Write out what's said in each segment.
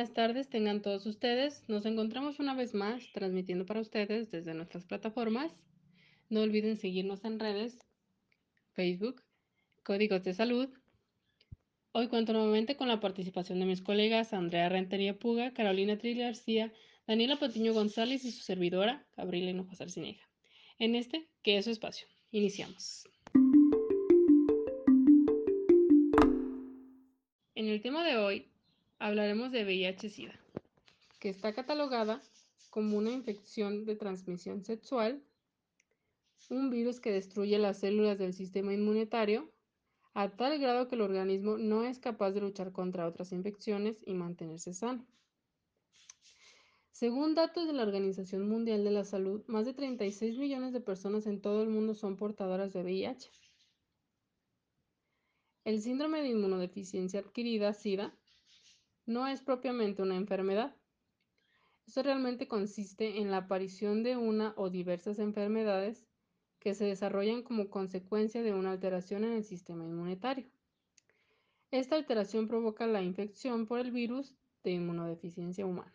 buenas tardes tengan todos ustedes. Nos encontramos una vez más transmitiendo para ustedes desde nuestras plataformas. No olviden seguirnos en redes, Facebook, Códigos de Salud. Hoy cuento nuevamente con la participación de mis colegas Andrea Rentería Puga, Carolina Trill García, Daniela Patiño González y su servidora, Gabriela Hinojosa Cineja. En este, que es su espacio. Iniciamos. En el tema de hoy hablaremos de VIH-Sida, que está catalogada como una infección de transmisión sexual, un virus que destruye las células del sistema inmunitario a tal grado que el organismo no es capaz de luchar contra otras infecciones y mantenerse sano. Según datos de la Organización Mundial de la Salud, más de 36 millones de personas en todo el mundo son portadoras de VIH. El síndrome de inmunodeficiencia adquirida, SIDA, no es propiamente una enfermedad. Esto realmente consiste en la aparición de una o diversas enfermedades que se desarrollan como consecuencia de una alteración en el sistema inmunitario. Esta alteración provoca la infección por el virus de inmunodeficiencia humana.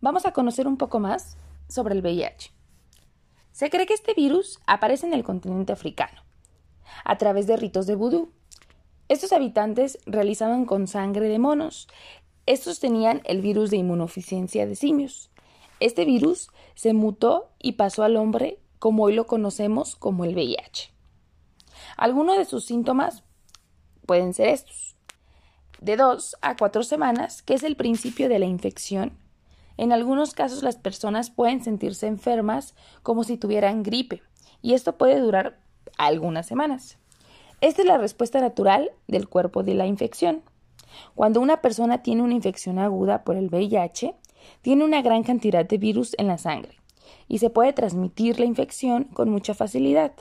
Vamos a conocer un poco más sobre el VIH. Se cree que este virus aparece en el continente africano, a través de ritos de vudú. Estos habitantes realizaban con sangre de monos. Estos tenían el virus de inmunodeficiencia de simios. Este virus se mutó y pasó al hombre como hoy lo conocemos como el VIH. Algunos de sus síntomas pueden ser estos. De dos a cuatro semanas, que es el principio de la infección, en algunos casos las personas pueden sentirse enfermas como si tuvieran gripe, y esto puede durar algunas semanas. Esta es la respuesta natural del cuerpo de la infección. Cuando una persona tiene una infección aguda por el VIH, tiene una gran cantidad de virus en la sangre y se puede transmitir la infección con mucha facilidad.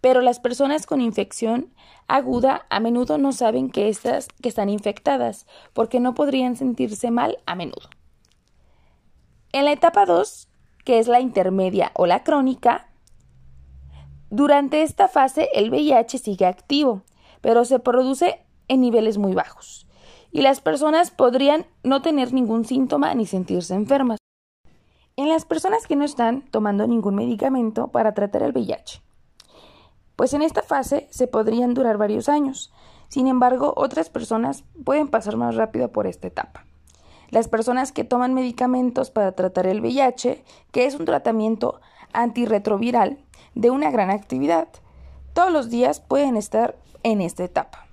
Pero las personas con infección aguda a menudo no saben que, estas, que están infectadas porque no podrían sentirse mal a menudo. En la etapa 2, que es la intermedia o la crónica, durante esta fase el VIH sigue activo, pero se produce en niveles muy bajos, y las personas podrían no tener ningún síntoma ni sentirse enfermas. En las personas que no están tomando ningún medicamento para tratar el VIH, pues en esta fase se podrían durar varios años. Sin embargo, otras personas pueden pasar más rápido por esta etapa las personas que toman medicamentos para tratar el VIH, que es un tratamiento antirretroviral de una gran actividad. Todos los días pueden estar en esta etapa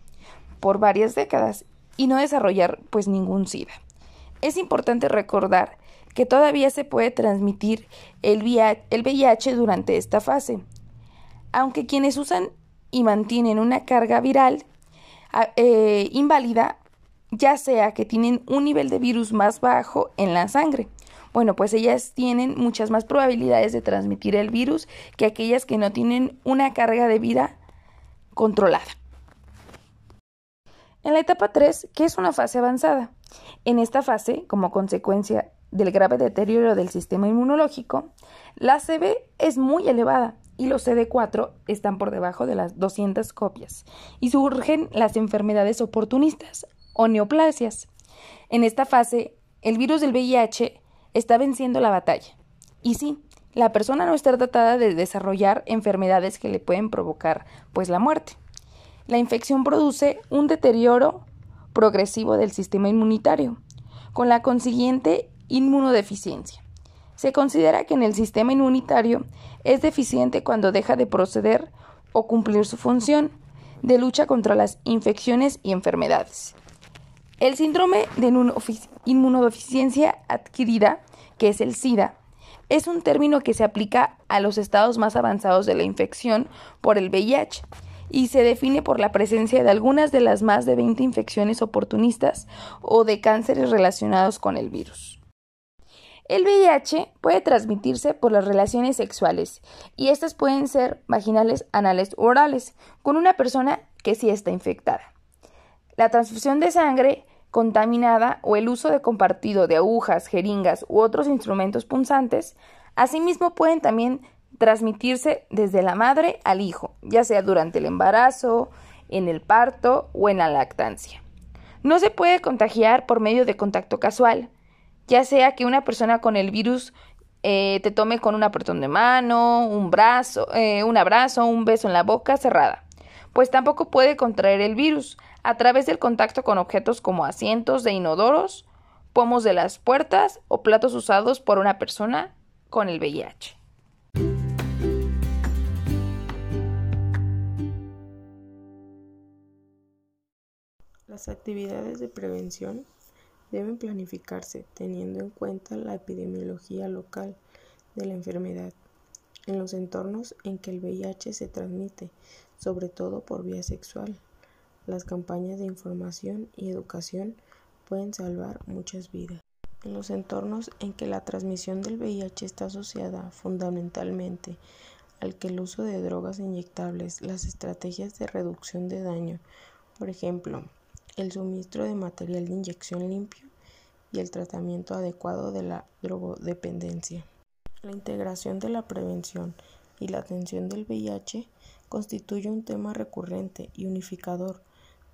por varias décadas y no desarrollar pues ningún SIDA. Es importante recordar que todavía se puede transmitir el VIH durante esta fase, aunque quienes usan y mantienen una carga viral eh, inválida ya sea que tienen un nivel de virus más bajo en la sangre. Bueno, pues ellas tienen muchas más probabilidades de transmitir el virus que aquellas que no tienen una carga de vida controlada. En la etapa 3, que es una fase avanzada. En esta fase, como consecuencia del grave deterioro del sistema inmunológico, la CB es muy elevada y los CD4 están por debajo de las 200 copias y surgen las enfermedades oportunistas, o neoplasias. En esta fase, el virus del VIH está venciendo la batalla. Y sí, la persona no está tratada de desarrollar enfermedades que le pueden provocar pues la muerte. La infección produce un deterioro progresivo del sistema inmunitario, con la consiguiente inmunodeficiencia. Se considera que en el sistema inmunitario es deficiente cuando deja de proceder o cumplir su función de lucha contra las infecciones y enfermedades. El síndrome de inmunodeficiencia adquirida, que es el SIDA, es un término que se aplica a los estados más avanzados de la infección por el VIH y se define por la presencia de algunas de las más de 20 infecciones oportunistas o de cánceres relacionados con el virus. El VIH puede transmitirse por las relaciones sexuales y estas pueden ser vaginales, anales u orales con una persona que sí está infectada. La transfusión de sangre contaminada o el uso de compartido de agujas, jeringas u otros instrumentos punzantes, asimismo pueden también transmitirse desde la madre al hijo, ya sea durante el embarazo, en el parto o en la lactancia. No se puede contagiar por medio de contacto casual, ya sea que una persona con el virus eh, te tome con un apretón de mano, un brazo, eh, un abrazo, un beso en la boca cerrada, pues tampoco puede contraer el virus a través del contacto con objetos como asientos de inodoros, pomos de las puertas o platos usados por una persona con el VIH. Las actividades de prevención deben planificarse teniendo en cuenta la epidemiología local de la enfermedad en los entornos en que el VIH se transmite, sobre todo por vía sexual. Las campañas de información y educación pueden salvar muchas vidas. En los entornos en que la transmisión del VIH está asociada fundamentalmente al que el uso de drogas inyectables, las estrategias de reducción de daño, por ejemplo, el suministro de material de inyección limpio y el tratamiento adecuado de la drogodependencia. La integración de la prevención y la atención del VIH constituye un tema recurrente y unificador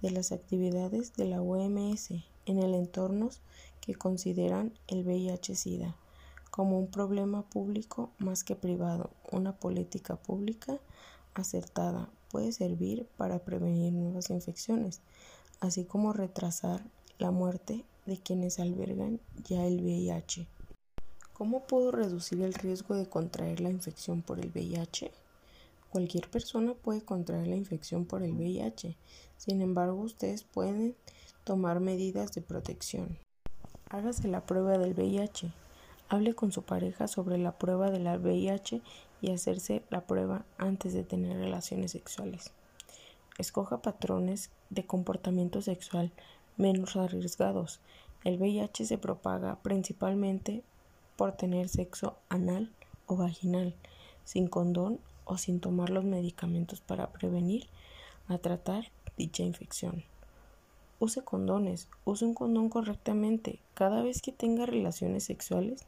de las actividades de la OMS en el entorno que consideran el VIH-Sida como un problema público más que privado. Una política pública acertada puede servir para prevenir nuevas infecciones, así como retrasar la muerte de quienes albergan ya el VIH. ¿Cómo puedo reducir el riesgo de contraer la infección por el VIH? Cualquier persona puede contraer la infección por el VIH, sin embargo ustedes pueden tomar medidas de protección. Hágase la prueba del VIH. Hable con su pareja sobre la prueba de la VIH y hacerse la prueba antes de tener relaciones sexuales. Escoja patrones de comportamiento sexual menos arriesgados. El VIH se propaga principalmente por tener sexo anal o vaginal, sin condón o sin tomar los medicamentos para prevenir a tratar dicha infección. Use condones, use un condón correctamente. Cada vez que tenga relaciones sexuales,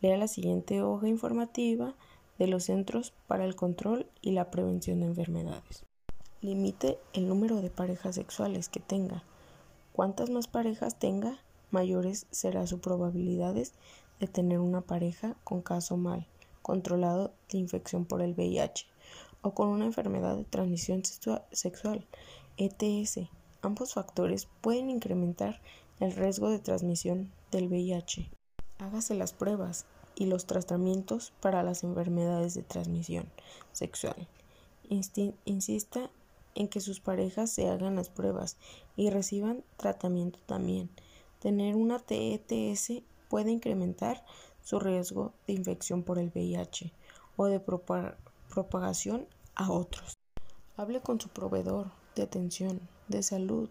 lea la siguiente hoja informativa de los Centros para el Control y la Prevención de Enfermedades. Limite el número de parejas sexuales que tenga. Cuantas más parejas tenga, mayores será su probabilidades de tener una pareja con caso mal controlado de infección por el VIH o con una enfermedad de transmisión sexual, ETS. Ambos factores pueden incrementar el riesgo de transmisión del VIH. Hágase las pruebas y los tratamientos para las enfermedades de transmisión sexual. insista en que sus parejas se hagan las pruebas y reciban tratamiento también. Tener una TETS puede incrementar su riesgo de infección por el VIH o de propagación a otros. Hable con su proveedor de atención, de salud,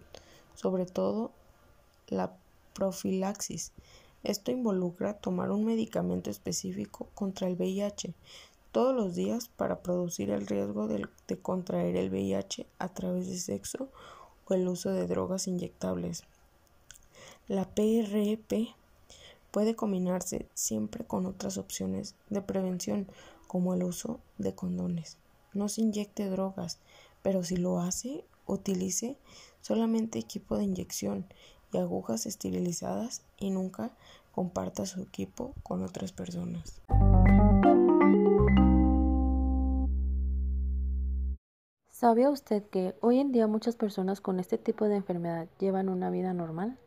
sobre todo la profilaxis. Esto involucra tomar un medicamento específico contra el VIH todos los días para producir el riesgo de, contraer el VIH a través de sexo o el uso de drogas inyectables. La PRP puede combinarse siempre con otras opciones de prevención como el uso de condones. No se inyecte drogas, pero si lo hace, utilice solamente equipo de inyección y agujas esterilizadas y nunca comparta su equipo con otras personas. ¿Sabía usted que hoy en día muchas personas con este tipo de enfermedad llevan una vida normal?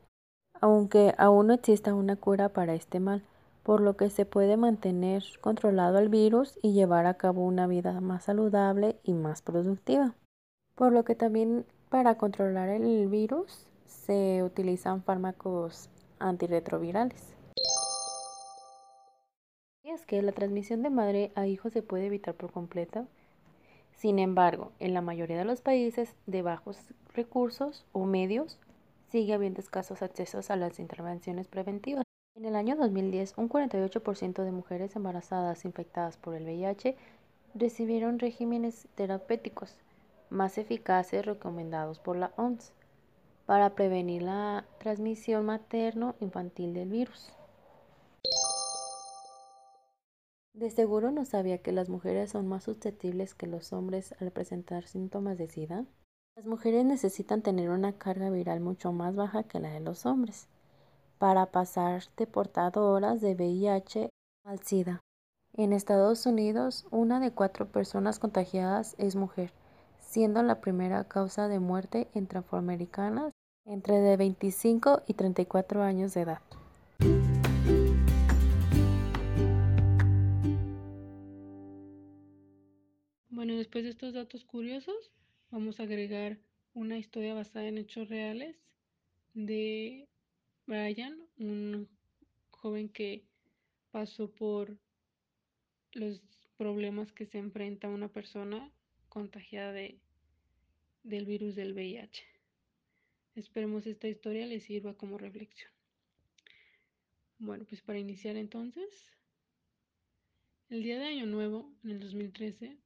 Aunque aún no exista una cura para este mal, por lo que se puede mantener controlado el virus y llevar a cabo una vida más saludable y más productiva. Por lo que también para controlar el virus se utilizan fármacos antirretrovirales. ¿Y es que la transmisión de madre a hijo se puede evitar por completo? Sin embargo, en la mayoría de los países de bajos recursos o medios, sigue habiendo escasos accesos a las intervenciones preventivas. En el año 2010, un 48% de mujeres embarazadas infectadas por el VIH recibieron regímenes terapéuticos más eficaces recomendados por la OMS para prevenir la transmisión materno-infantil del virus. De seguro no sabía que las mujeres son más susceptibles que los hombres al presentar síntomas de SIDA. Las mujeres necesitan tener una carga viral mucho más baja que la de los hombres para pasar de portadoras de VIH al SIDA. En Estados Unidos, una de cuatro personas contagiadas es mujer, siendo la primera causa de muerte entre afroamericanas entre de 25 y 34 años de edad. Bueno, después de estos datos curiosos, vamos a agregar una historia basada en hechos reales de Brian, un joven que pasó por los problemas que se enfrenta una persona contagiada de, del virus del VIH. Esperemos esta historia les sirva como reflexión. Bueno, pues para iniciar entonces, el día de Año Nuevo, en el 2013,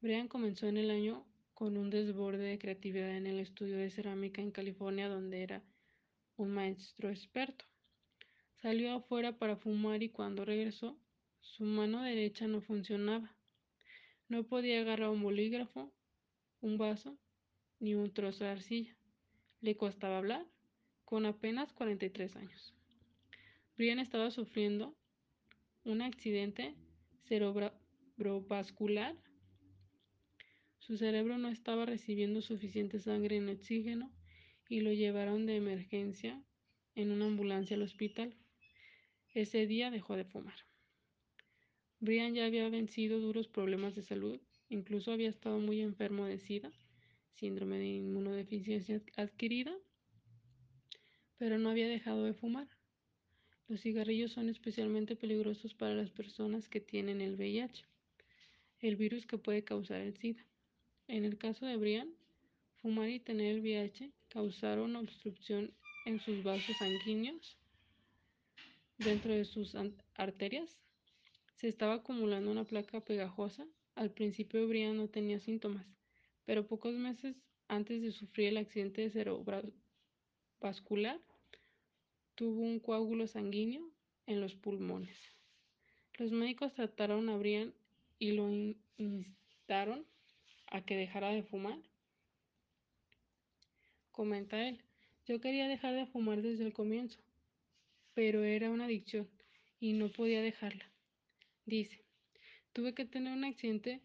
Brian comenzó en el año con un desborde de creatividad en el estudio de cerámica en California, donde era un maestro experto. Salió afuera para fumar y cuando regresó, su mano derecha no funcionaba. No podía agarrar un bolígrafo, un vaso ni un trozo de arcilla. Le costaba hablar con apenas 43 años. Brian estaba sufriendo un accidente cerebrovascular. Su cerebro no estaba recibiendo suficiente sangre en oxígeno y lo llevaron de emergencia en una ambulancia al hospital. Ese día dejó de fumar. Brian ya había vencido duros problemas de salud, incluso había estado muy enfermo de SIDA síndrome de inmunodeficiencia adquirida, pero no había dejado de fumar. Los cigarrillos son especialmente peligrosos para las personas que tienen el VIH, el virus que puede causar el SIDA. En el caso de Brian, fumar y tener el VIH causaron obstrucción en sus vasos sanguíneos dentro de sus arterias. Se estaba acumulando una placa pegajosa. Al principio Brian no tenía síntomas, pero pocos meses antes de sufrir el accidente cerebrovascular, tuvo un coágulo sanguíneo en los pulmones. Los médicos trataron a Brian y lo instaron a que dejara de fumar. Comenta él, yo quería dejar de fumar desde el comienzo, pero era una adicción y no podía dejarla. Dice, tuve que tener un accidente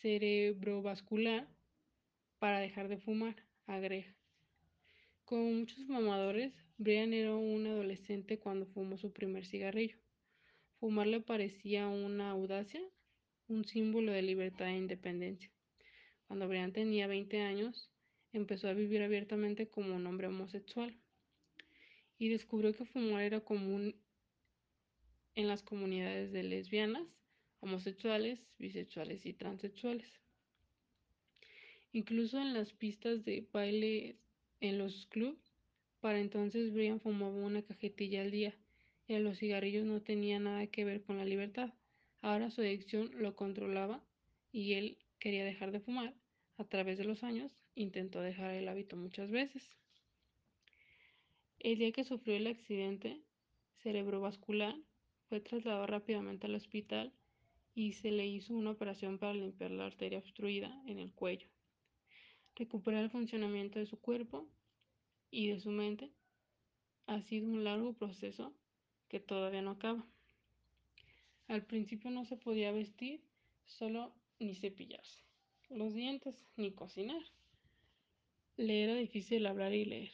cerebrovascular para dejar de fumar, agrega. Como muchos fumadores, Brian era un adolescente cuando fumó su primer cigarrillo. Fumar le parecía una audacia, un símbolo de libertad e independencia. Cuando Brian tenía 20 años, empezó a vivir abiertamente como un hombre homosexual y descubrió que fumar era común en las comunidades de lesbianas, homosexuales, bisexuales y transexuales. Incluso en las pistas de baile en los clubs, para entonces Brian fumaba una cajetilla al día y los cigarrillos no tenía nada que ver con la libertad. Ahora su adicción lo controlaba y él quería dejar de fumar. A través de los años intentó dejar el hábito muchas veces. El día que sufrió el accidente cerebrovascular, fue trasladado rápidamente al hospital y se le hizo una operación para limpiar la arteria obstruida en el cuello. Recuperar el funcionamiento de su cuerpo y de su mente ha sido un largo proceso que todavía no acaba. Al principio no se podía vestir solo ni cepillarse los dientes ni cocinar. Le era difícil hablar y leer.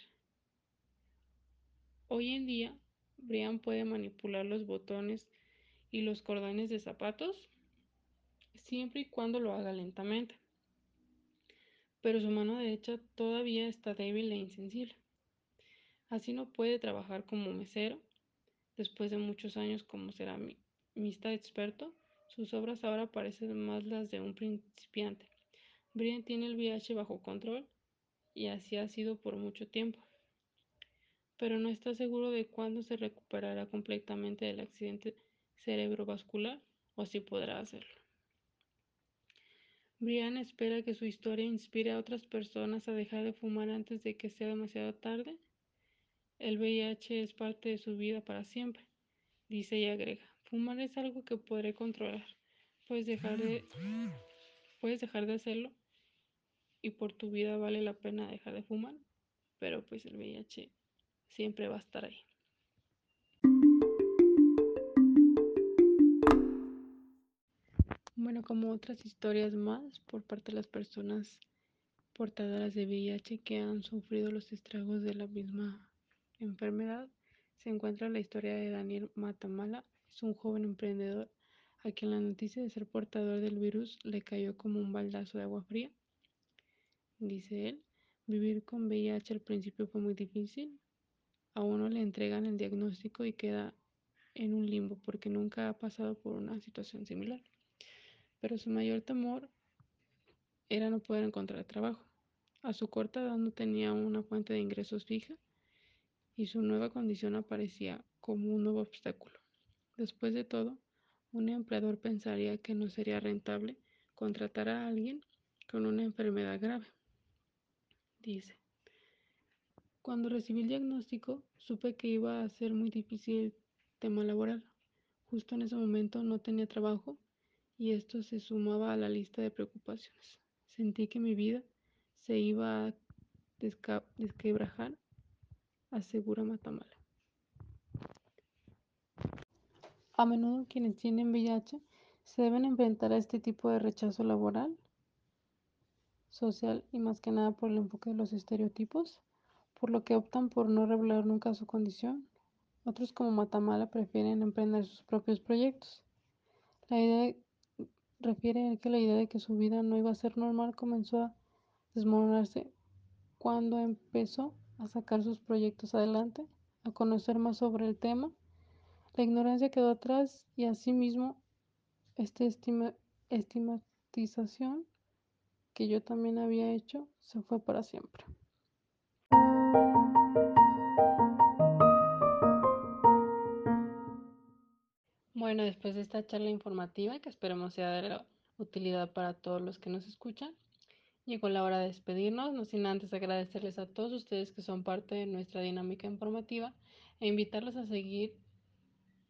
Hoy en día, Brian puede manipular los botones y los cordones de zapatos siempre y cuando lo haga lentamente. Pero su mano derecha todavía está débil e insensible. Así no puede trabajar como mesero. Después de muchos años como ceramista experto, sus obras ahora parecen más las de un principiante. Brian tiene el VIH bajo control y así ha sido por mucho tiempo. Pero no está seguro de cuándo se recuperará completamente del accidente cerebrovascular o si podrá hacerlo. Brian espera que su historia inspire a otras personas a dejar de fumar antes de que sea demasiado tarde. El VIH es parte de su vida para siempre, dice y agrega. Fumar es algo que podré controlar. Puedes dejar de, puedes dejar de hacerlo y por tu vida vale la pena dejar de fumar, pero pues el VIH siempre va a estar ahí. Bueno, como otras historias más por parte de las personas portadoras de VIH que han sufrido los estragos de la misma enfermedad, se encuentra la historia de Daniel Matamala. Es un joven emprendedor a quien la noticia de ser portador del virus le cayó como un baldazo de agua fría. Dice él, vivir con VIH al principio fue muy difícil. A uno le entregan el diagnóstico y queda en un limbo porque nunca ha pasado por una situación similar pero su mayor temor era no poder encontrar trabajo. A su corta edad no tenía una fuente de ingresos fija y su nueva condición aparecía como un nuevo obstáculo. Después de todo, un empleador pensaría que no sería rentable contratar a alguien con una enfermedad grave. Dice, cuando recibí el diagnóstico, supe que iba a ser muy difícil el tema laboral. Justo en ese momento no tenía trabajo y esto se sumaba a la lista de preocupaciones. Sentí que mi vida se iba a desquebrajar, asegura Matamala. A menudo quienes tienen VIH se deben enfrentar a este tipo de rechazo laboral, social y más que nada por el enfoque de los estereotipos, por lo que optan por no revelar nunca su condición. Otros como Matamala prefieren emprender sus propios proyectos. La idea refiere que la idea de que su vida no iba a ser normal comenzó a desmoronarse cuando empezó a sacar sus proyectos adelante, a conocer más sobre el tema. La ignorancia quedó atrás y asimismo esta estigmatización que yo también había hecho se fue para siempre. Bueno, después de esta charla informativa, que esperemos sea de utilidad para todos los que nos escuchan, llegó la hora de despedirnos, no sin antes agradecerles a todos ustedes que son parte de nuestra dinámica informativa e invitarlos a seguir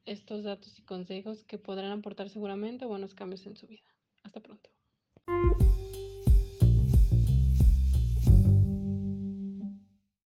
estos datos y consejos que podrán aportar seguramente buenos cambios en su vida. Hasta pronto.